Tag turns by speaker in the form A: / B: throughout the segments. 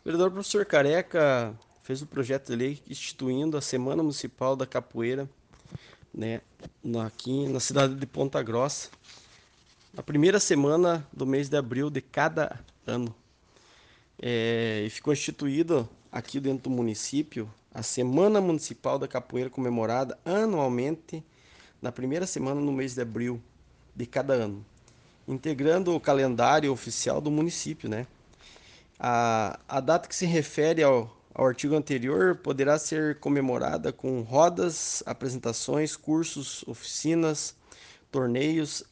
A: O vereador professor Careca fez o projeto de lei instituindo a Semana Municipal da Capoeira, né, aqui na cidade de Ponta Grossa, na primeira semana do mês de abril de cada ano. É, e ficou instituído aqui dentro do município a Semana Municipal da Capoeira comemorada anualmente na primeira semana no mês de abril de cada ano, integrando o calendário oficial do município, né? A, a data que se refere ao, ao artigo anterior poderá ser comemorada com rodas, apresentações, cursos, oficinas, torneios,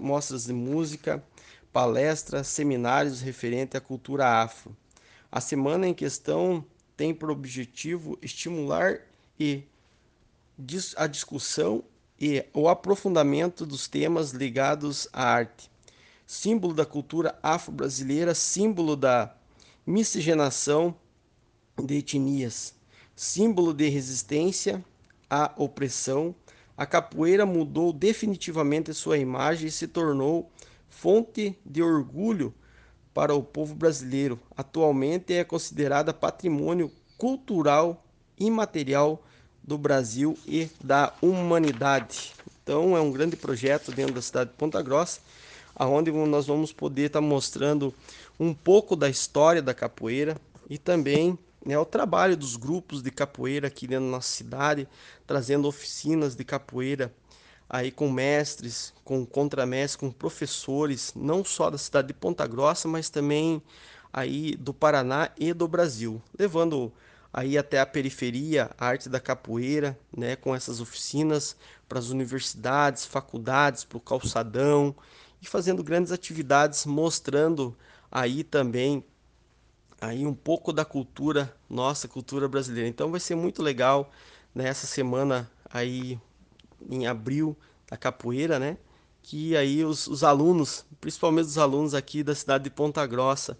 A: mostras de música, palestras, seminários referente à cultura afro. A semana em questão tem por objetivo estimular e a discussão e o aprofundamento dos temas ligados à arte. Símbolo da cultura afro-brasileira, símbolo da miscigenação de etnias, símbolo de resistência à opressão, a capoeira mudou definitivamente sua imagem e se tornou fonte de orgulho para o povo brasileiro. Atualmente é considerada patrimônio cultural imaterial do Brasil e da humanidade. Então é um grande projeto dentro da cidade de Ponta Grossa aonde nós vamos poder estar tá mostrando um pouco da história da capoeira e também né, o trabalho dos grupos de capoeira aqui dentro da nossa cidade, trazendo oficinas de capoeira aí com mestres, com contramestres, com professores, não só da cidade de Ponta Grossa, mas também aí do Paraná e do Brasil, levando aí até a periferia a arte da capoeira, né, com essas oficinas para as universidades, faculdades, para o calçadão e fazendo grandes atividades mostrando aí também aí um pouco da cultura nossa cultura brasileira. Então vai ser muito legal nessa né, semana aí em abril da capoeira né que aí os, os alunos principalmente os alunos aqui da cidade de Ponta Grossa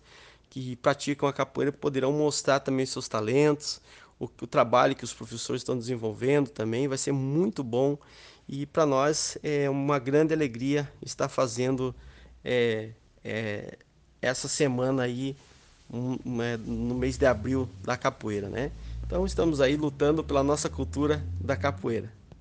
A: que praticam a capoeira poderão mostrar também seus talentos o, o trabalho que os professores estão desenvolvendo também vai ser muito bom e para nós é uma grande alegria estar fazendo é, é, essa semana aí um, um, no mês de abril da capoeira, né? Então estamos aí lutando pela nossa cultura da capoeira.